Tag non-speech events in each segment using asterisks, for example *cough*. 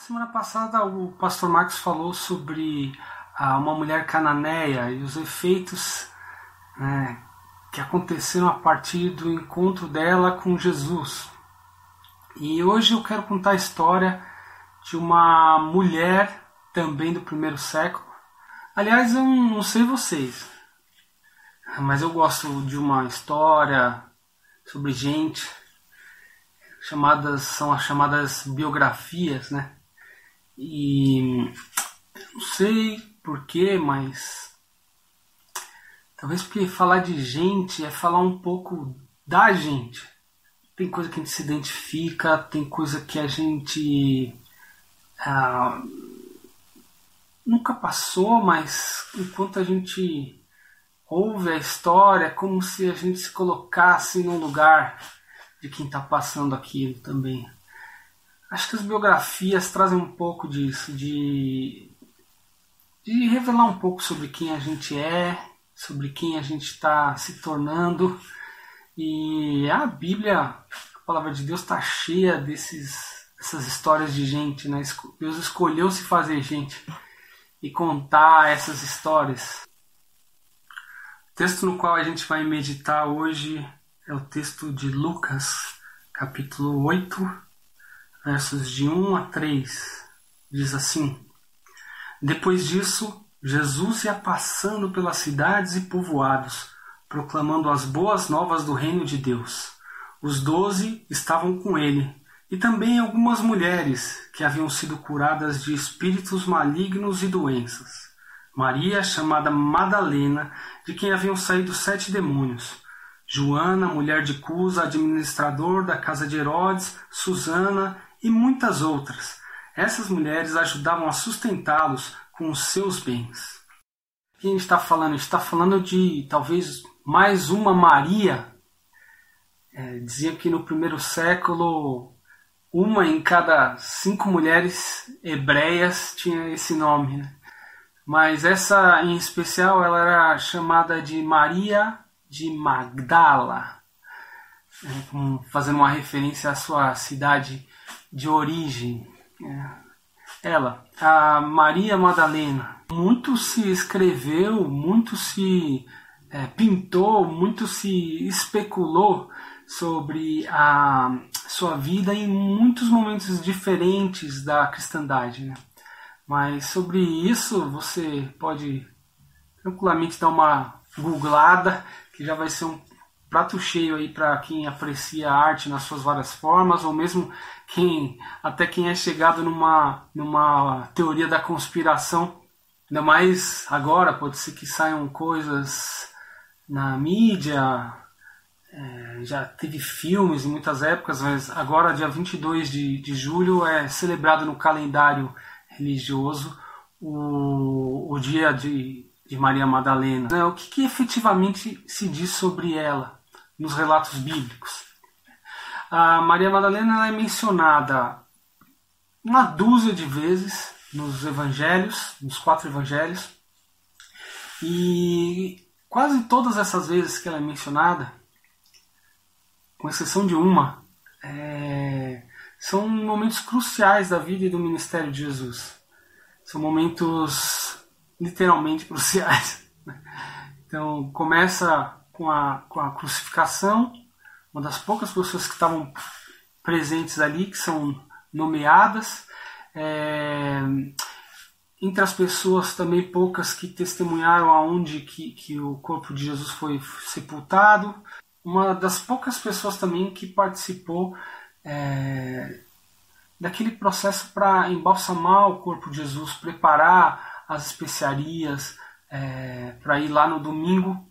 semana passada o pastor Marcos falou sobre ah, uma mulher cananeia e os efeitos né, que aconteceram a partir do encontro dela com Jesus. E hoje eu quero contar a história de uma mulher também do primeiro século. Aliás, eu não sei vocês, mas eu gosto de uma história sobre gente chamadas são as chamadas biografias, né? E não sei porquê, mas talvez porque falar de gente é falar um pouco da gente. Tem coisa que a gente se identifica, tem coisa que a gente ah, nunca passou, mas enquanto a gente ouve a história, é como se a gente se colocasse num lugar de quem está passando aquilo também. Acho que as biografias trazem um pouco disso, de, de revelar um pouco sobre quem a gente é, sobre quem a gente está se tornando. E a Bíblia, a palavra de Deus, está cheia desses, dessas histórias de gente. Né? Deus escolheu se fazer gente e contar essas histórias. O texto no qual a gente vai meditar hoje é o texto de Lucas, capítulo 8 versos de 1 a 3, diz assim: Depois disso, Jesus ia passando pelas cidades e povoados, proclamando as boas novas do reino de Deus. Os doze estavam com ele, e também algumas mulheres que haviam sido curadas de espíritos malignos e doenças. Maria, chamada Madalena, de quem haviam saído sete demônios. Joana, mulher de Cusa, administrador da casa de Herodes, Susana e muitas outras. Essas mulheres ajudavam a sustentá-los com os seus bens. Quem está falando? Está falando de talvez mais uma Maria. É, dizia que no primeiro século uma em cada cinco mulheres hebreias tinha esse nome. Né? Mas essa em especial ela era chamada de Maria de Magdala, né? fazendo uma referência à sua cidade de origem. É. Ela, a Maria Madalena. Muito se escreveu, muito se é, pintou, muito se especulou sobre a sua vida em muitos momentos diferentes da cristandade. Né? Mas sobre isso você pode tranquilamente dar uma googlada, que já vai ser um prato cheio aí para quem aprecia a arte nas suas várias formas, ou mesmo quem até quem é chegado numa, numa teoria da conspiração, ainda mais agora, pode ser que saiam coisas na mídia, é, já teve filmes em muitas épocas, mas agora, dia 22 de, de julho, é celebrado no calendário religioso o, o dia de, de Maria Madalena. O que, que efetivamente se diz sobre ela? Nos relatos bíblicos. A Maria Madalena é mencionada uma dúzia de vezes nos evangelhos, nos quatro evangelhos, e quase todas essas vezes que ela é mencionada, com exceção de uma, é, são momentos cruciais da vida e do ministério de Jesus. São momentos literalmente *laughs* cruciais. Então começa com a, com a crucificação, uma das poucas pessoas que estavam presentes ali, que são nomeadas. É, entre as pessoas também poucas que testemunharam aonde que, que o corpo de Jesus foi sepultado. Uma das poucas pessoas também que participou é, daquele processo para embalsamar o corpo de Jesus, preparar as especiarias é, para ir lá no domingo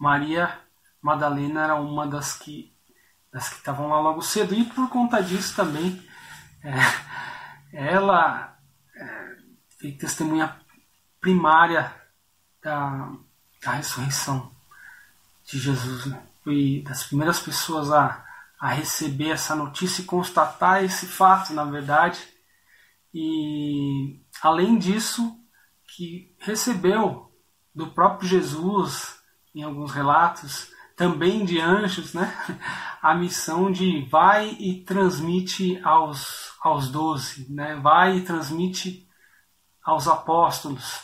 Maria Madalena era uma das que das que estavam lá logo cedo e por conta disso também é, ela é, foi testemunha primária da, da ressurreição de Jesus. Né? Foi das primeiras pessoas a, a receber essa notícia e constatar esse fato, na verdade. E além disso, que recebeu do próprio Jesus em alguns relatos, também de anjos, né? *laughs* A missão de vai e transmite aos aos doze, né? Vai e transmite aos apóstolos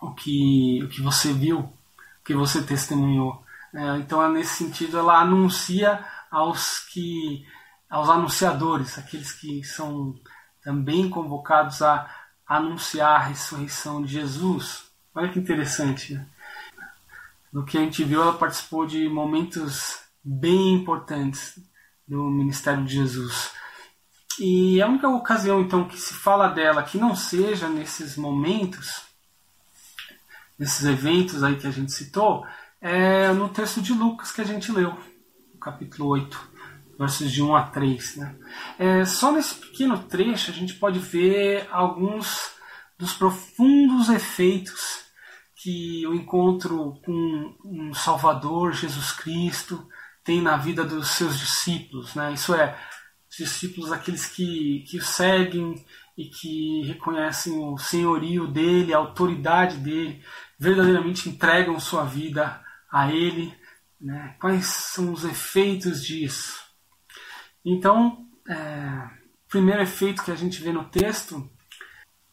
o que o que você viu, o que você testemunhou. Né? Então, nesse sentido, ela anuncia aos que aos anunciadores, aqueles que são também convocados a anunciar a ressurreição de Jesus. Olha que interessante. Né? No que a gente viu, ela participou de momentos bem importantes do ministério de Jesus. E a única ocasião, então, que se fala dela que não seja nesses momentos, nesses eventos aí que a gente citou, é no texto de Lucas que a gente leu, capítulo 8 versos de 1 a 3. Né? É, só nesse pequeno trecho a gente pode ver alguns dos profundos efeitos que o encontro com um Salvador, Jesus Cristo, tem na vida dos seus discípulos. Né? Isso é, os discípulos, aqueles que, que o seguem e que reconhecem o senhorio dele, a autoridade dele, verdadeiramente entregam sua vida a ele. Né? Quais são os efeitos disso? Então, é, o primeiro efeito que a gente vê no texto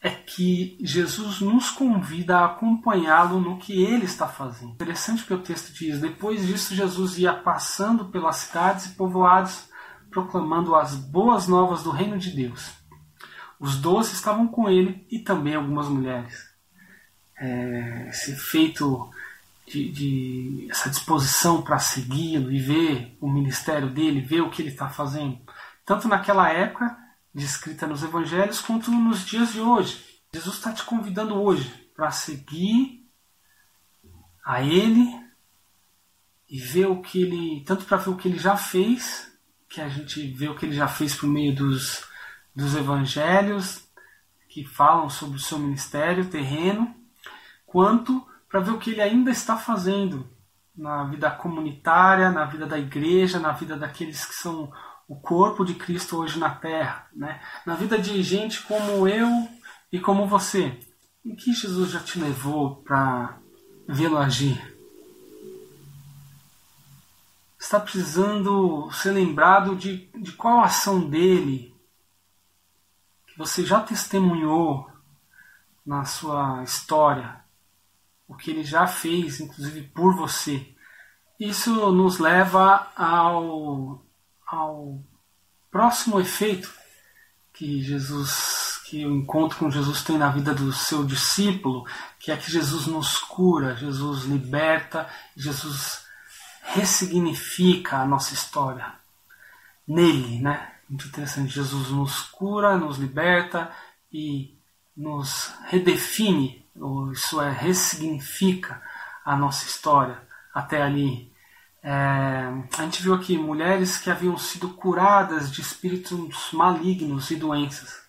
é que Jesus nos convida a acompanhá-lo no que ele está fazendo. Interessante que o texto diz: depois disso, Jesus ia passando pelas cidades e povoados, proclamando as boas novas do reino de Deus. Os doze estavam com ele e também algumas mulheres. É, esse efeito de, de essa disposição para segui-lo e ver o ministério dele, ver o que ele está fazendo, tanto naquela época descrita nos evangelhos quanto nos dias de hoje. Jesus está te convidando hoje para seguir a Ele e ver o que ele, tanto para ver o que ele já fez, que a gente vê o que ele já fez por meio dos, dos evangelhos que falam sobre o seu ministério terreno, quanto para ver o que ele ainda está fazendo na vida comunitária, na vida da igreja, na vida daqueles que são o corpo de Cristo hoje na terra, né? na vida de gente como eu e como você. Em que Jesus já te levou para vê-lo agir? Está precisando ser lembrado de, de qual ação dele que você já testemunhou na sua história, o que ele já fez, inclusive por você. Isso nos leva ao, ao próximo efeito que Jesus, que o encontro com Jesus tem na vida do seu discípulo, que é que Jesus nos cura, Jesus liberta, Jesus ressignifica a nossa história. Nele, né? Muito interessante. Jesus nos cura, nos liberta e nos redefine isso é, ressignifica a nossa história até ali. É, a gente viu aqui mulheres que haviam sido curadas de espíritos malignos e doenças.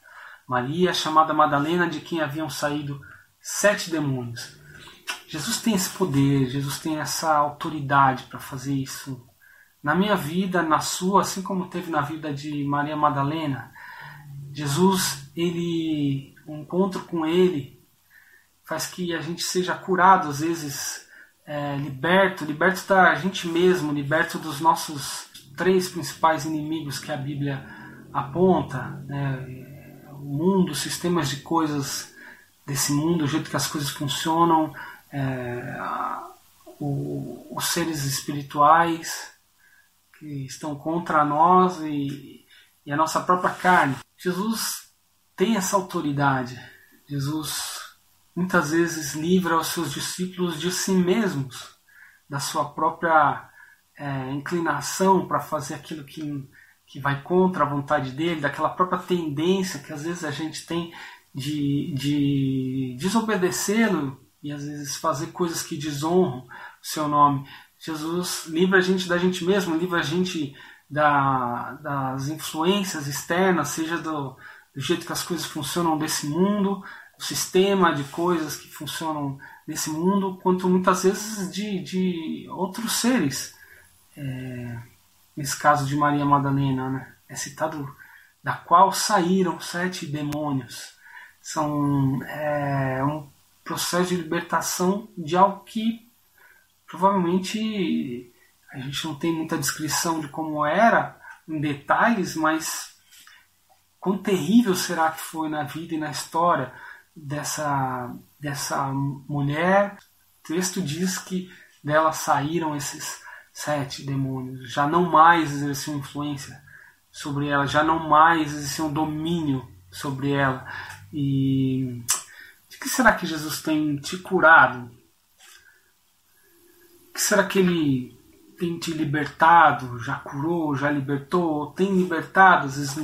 Maria, chamada Madalena, de quem haviam saído sete demônios. Jesus tem esse poder, Jesus tem essa autoridade para fazer isso. Na minha vida, na sua, assim como teve na vida de Maria Madalena, Jesus, ele, o encontro com ele faz que a gente seja curado, às vezes é, liberto, liberto da gente mesmo, liberto dos nossos três principais inimigos que a Bíblia aponta, né? o mundo, sistemas de coisas desse mundo, o jeito que as coisas funcionam, é, o, os seres espirituais que estão contra nós e, e a nossa própria carne. Jesus tem essa autoridade. Jesus muitas vezes livra os seus discípulos de si mesmos, da sua própria é, inclinação para fazer aquilo que, que vai contra a vontade dele, daquela própria tendência que às vezes a gente tem de, de desobedecê-lo e às vezes fazer coisas que desonram o seu nome. Jesus livra a gente da gente mesmo, livra a gente da, das influências externas, seja do, do jeito que as coisas funcionam desse mundo, sistema de coisas que funcionam nesse mundo, quanto muitas vezes de, de outros seres. É, nesse caso de Maria Madalena, né? é citado da qual saíram sete demônios. São é, um processo de libertação de algo que provavelmente A gente não tem muita descrição de como era em detalhes, mas quão terrível será que foi na vida e na história dessa, dessa mulher. O texto diz que dela saíram esses sete demônios, já não mais exerciam influência sobre ela, já não mais exerciam domínio sobre ela. E de que será que Jesus tem te curado? O que será que ele tem te libertado? Já curou, já libertou? Tem libertado? Às vezes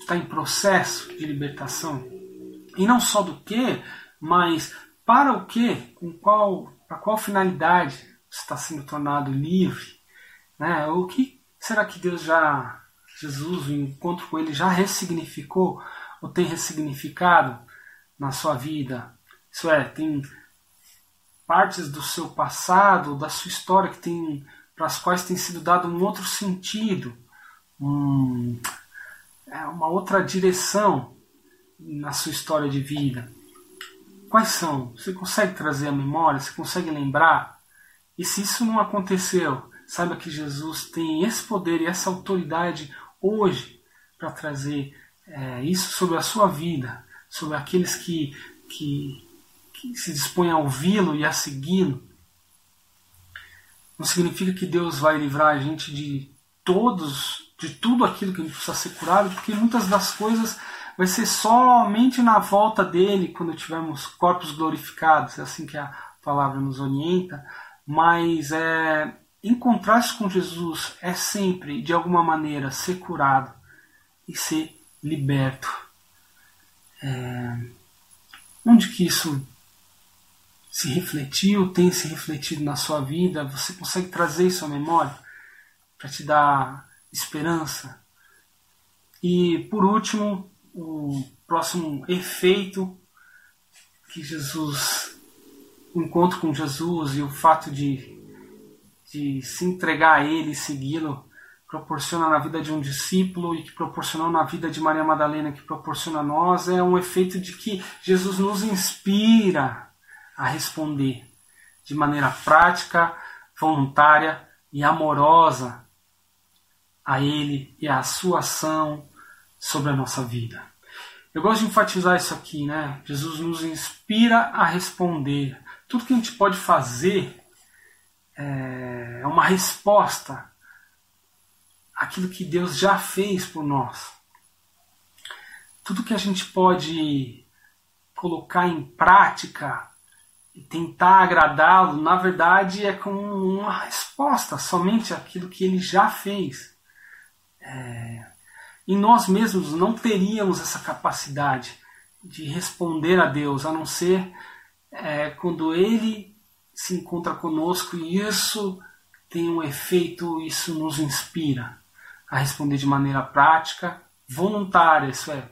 está em processo de libertação. E não só do que, mas para o que, com qual, para qual finalidade está sendo tornado livre? Né? O que será que Deus já, Jesus, o encontro com Ele já ressignificou ou tem ressignificado na sua vida? Isso é, tem partes do seu passado, da sua história que tem para as quais tem sido dado um outro sentido, um, é uma outra direção na sua história de vida. Quais são? Você consegue trazer a memória? Você consegue lembrar? E se isso não aconteceu, saiba que Jesus tem esse poder e essa autoridade hoje para trazer é, isso sobre a sua vida, sobre aqueles que, que, que se dispõem a ouvi-lo e a segui-lo. Não significa que Deus vai livrar a gente de todos, de tudo aquilo que a gente precisa ser curado, porque muitas das coisas vai ser somente na volta dele, quando tivermos corpos glorificados, é assim que a palavra nos orienta, mas é, encontrar-se com Jesus é sempre, de alguma maneira, ser curado e ser liberto. É, onde que isso se refletiu, tem se refletido na sua vida? Você consegue trazer isso à memória para te dar esperança? E por último, o próximo efeito que Jesus, o encontro com Jesus e o fato de, de se entregar a Ele e segui-lo, proporciona na vida de um discípulo e que proporcionou na vida de Maria Madalena, que proporciona a nós, é um efeito de que Jesus nos inspira a responder de maneira prática, voluntária e amorosa a Ele e à sua ação sobre a nossa vida. Eu gosto de enfatizar isso aqui, né? Jesus nos inspira a responder. Tudo que a gente pode fazer é uma resposta àquilo que Deus já fez por nós. Tudo que a gente pode colocar em prática e tentar agradá-lo, na verdade, é como uma resposta somente àquilo que ele já fez. É, e nós mesmos não teríamos essa capacidade de responder a Deus, a não ser é, quando Ele se encontra conosco e isso tem um efeito, isso nos inspira a responder de maneira prática, voluntária, isso é,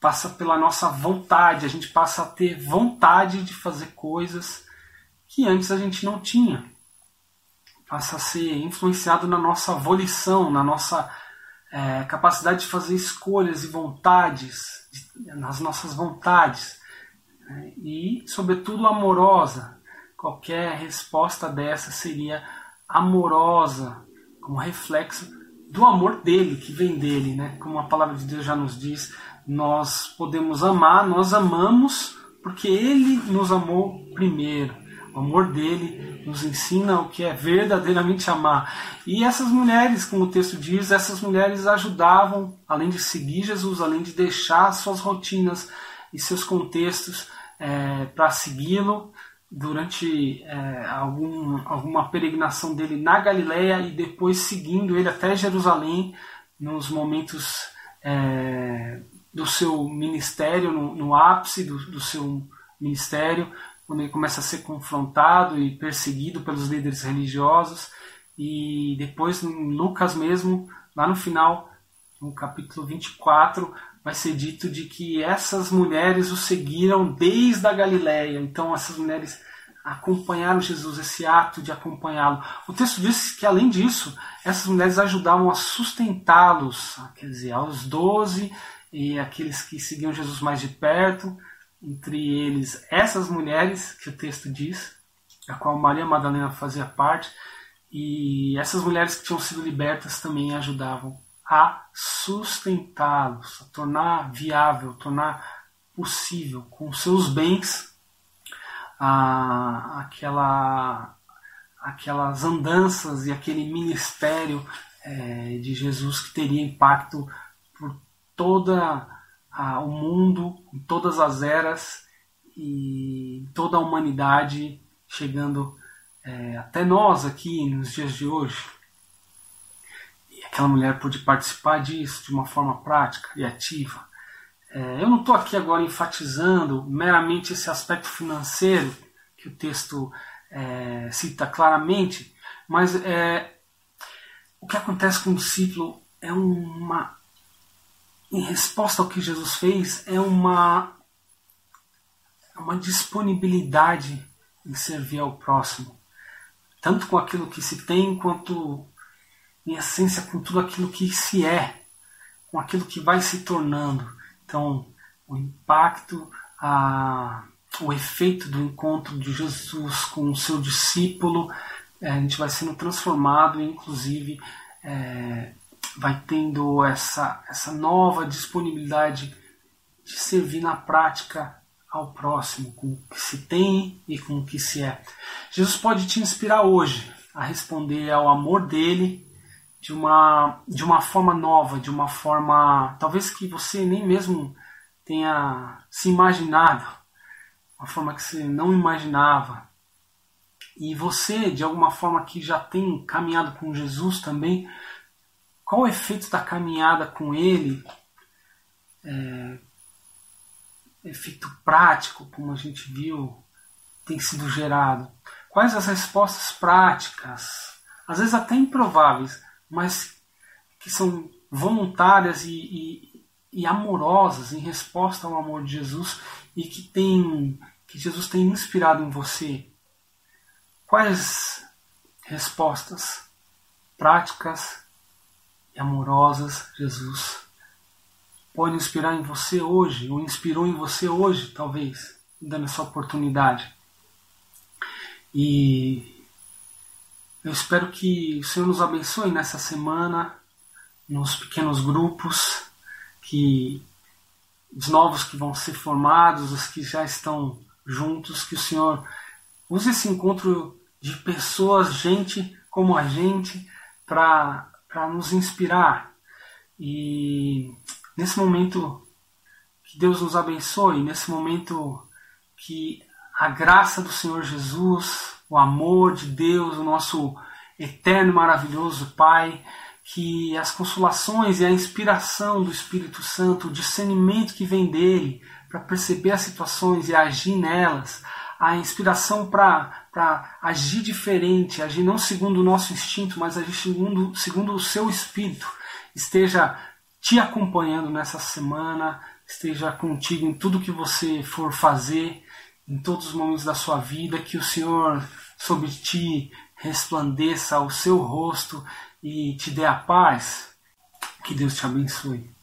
passa pela nossa vontade, a gente passa a ter vontade de fazer coisas que antes a gente não tinha. Passa a ser influenciado na nossa volição, na nossa é, capacidade de fazer escolhas e vontades, nas nossas vontades, né? e, sobretudo, amorosa. Qualquer resposta dessa seria amorosa, como reflexo do amor dele, que vem dele, né? Como a palavra de Deus já nos diz, nós podemos amar, nós amamos porque ele nos amou primeiro. O amor dele nos ensina o que é verdadeiramente amar. E essas mulheres, como o texto diz, essas mulheres ajudavam, além de seguir Jesus, além de deixar suas rotinas e seus contextos é, para segui-lo durante é, algum, alguma peregrinação dele na Galileia e depois seguindo ele até Jerusalém nos momentos é, do seu ministério, no, no ápice do, do seu ministério, quando ele começa a ser confrontado e perseguido pelos líderes religiosos. E depois, em Lucas mesmo, lá no final, no capítulo 24, vai ser dito de que essas mulheres o seguiram desde a Galiléia. Então, essas mulheres acompanharam Jesus, esse ato de acompanhá-lo. O texto diz que, além disso, essas mulheres ajudavam a sustentá-los, quer dizer, aos doze e aqueles que seguiam Jesus mais de perto entre eles essas mulheres que o texto diz, a qual Maria Madalena fazia parte, E essas mulheres que tinham sido libertas também ajudavam a sustentá-los, a tornar viável, tornar possível com seus bens a, aquela, aquelas andanças e aquele ministério é, de Jesus que teria impacto por toda o mundo, em todas as eras e toda a humanidade, chegando é, até nós aqui nos dias de hoje. E aquela mulher pôde participar disso de uma forma prática e ativa. É, eu não estou aqui agora enfatizando meramente esse aspecto financeiro que o texto é, cita claramente, mas é, o que acontece com o discípulo é uma. Em resposta ao que Jesus fez, é uma, uma disponibilidade em servir ao próximo tanto com aquilo que se tem, quanto, em essência, com tudo aquilo que se é, com aquilo que vai se tornando. Então, o impacto, a, o efeito do encontro de Jesus com o seu discípulo, é, a gente vai sendo transformado inclusive, é, vai tendo essa, essa nova disponibilidade de servir na prática ao próximo, com o que se tem e com o que se é. Jesus pode te inspirar hoje a responder ao amor dele de uma, de uma forma nova, de uma forma talvez que você nem mesmo tenha se imaginado, uma forma que você não imaginava. E você, de alguma forma que já tem caminhado com Jesus também, qual o efeito da caminhada com Ele? É, efeito prático, como a gente viu, tem sido gerado? Quais as respostas práticas, às vezes até improváveis, mas que são voluntárias e, e, e amorosas em resposta ao amor de Jesus e que tem que Jesus tem inspirado em você? Quais respostas práticas amorosas Jesus pode inspirar em você hoje, ou inspirou em você hoje, talvez, dando essa oportunidade. E eu espero que o Senhor nos abençoe nessa semana, nos pequenos grupos, que os novos que vão ser formados, os que já estão juntos, que o Senhor use esse encontro de pessoas, gente como a gente, para nos inspirar. E nesse momento que Deus nos abençoe, nesse momento que a graça do Senhor Jesus, o amor de Deus, o nosso eterno maravilhoso Pai, que as consolações e a inspiração do Espírito Santo, o discernimento que vem dele para perceber as situações e agir nelas, a inspiração para agir diferente, agir não segundo o nosso instinto, mas agir segundo, segundo o seu Espírito, esteja te acompanhando nessa semana, esteja contigo em tudo que você for fazer, em todos os momentos da sua vida, que o Senhor sobre ti resplandeça o seu rosto e te dê a paz. Que Deus te abençoe.